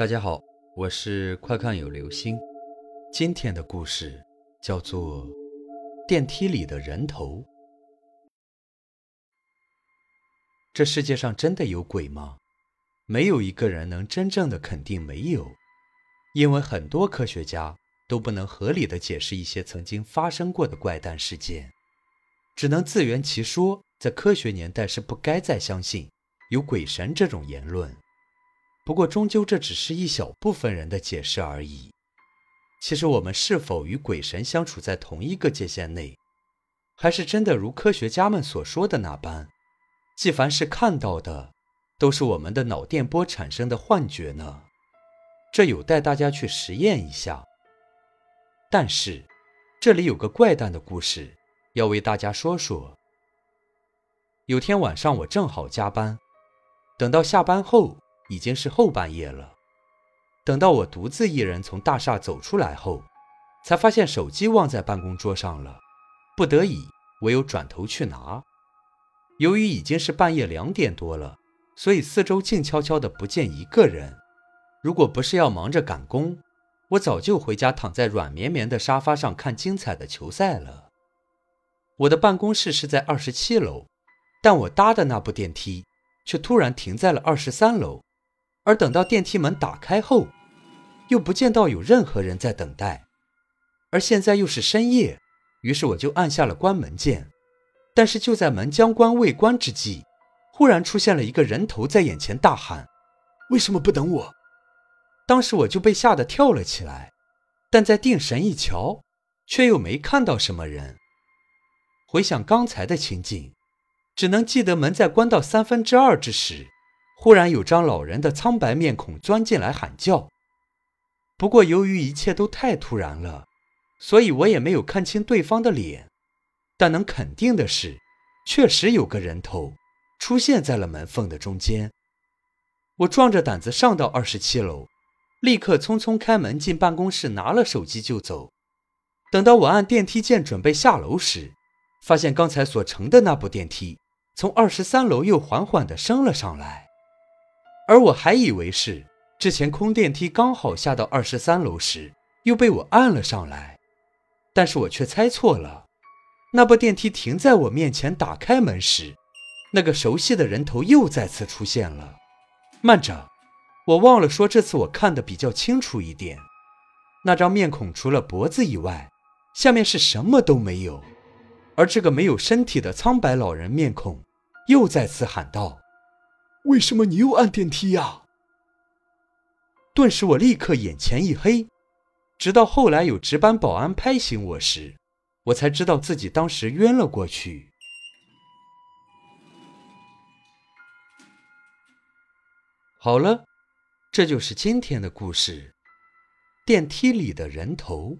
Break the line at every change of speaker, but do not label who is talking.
大家好，我是快看有流星。今天的故事叫做《电梯里的人头》。这世界上真的有鬼吗？没有一个人能真正的肯定没有，因为很多科学家都不能合理的解释一些曾经发生过的怪诞事件，只能自圆其说。在科学年代是不该再相信有鬼神这种言论。不过，终究这只是一小部分人的解释而已。其实，我们是否与鬼神相处在同一个界限内，还是真的如科学家们所说的那般，即凡是看到的，都是我们的脑电波产生的幻觉呢？这有待大家去实验一下。但是，这里有个怪诞的故事要为大家说说。有天晚上，我正好加班，等到下班后。已经是后半夜了。等到我独自一人从大厦走出来后，才发现手机忘在办公桌上了。不得已，唯有转头去拿。由于已经是半夜两点多了，所以四周静悄悄的，不见一个人。如果不是要忙着赶工，我早就回家躺在软绵绵的沙发上看精彩的球赛了。我的办公室是在二十七楼，但我搭的那部电梯却突然停在了二十三楼。而等到电梯门打开后，又不见到有任何人在等待，而现在又是深夜，于是我就按下了关门键。但是就在门将关未关之际，忽然出现了一个人头在眼前，大喊：“
为什么不等我？”
当时我就被吓得跳了起来，但在定神一瞧，却又没看到什么人。回想刚才的情景，只能记得门在关到三分之二之时。忽然有张老人的苍白面孔钻进来喊叫，不过由于一切都太突然了，所以我也没有看清对方的脸。但能肯定的是，确实有个人头出现在了门缝的中间。我壮着胆子上到二十七楼，立刻匆匆开门进办公室，拿了手机就走。等到我按电梯键准备下楼时，发现刚才所乘的那部电梯从二十三楼又缓缓地升了上来。而我还以为是之前空电梯刚好下到二十三楼时又被我按了上来，但是我却猜错了。那部电梯停在我面前，打开门时，那个熟悉的人头又再次出现了。慢着，我忘了说，这次我看得比较清楚一点。那张面孔除了脖子以外，下面是什么都没有。而这个没有身体的苍白老人面孔，又再次喊道。
为什么你又按电梯呀？
顿时我立刻眼前一黑，直到后来有值班保安拍醒我时，我才知道自己当时晕了过去。好了，这就是今天的故事——电梯里的人头。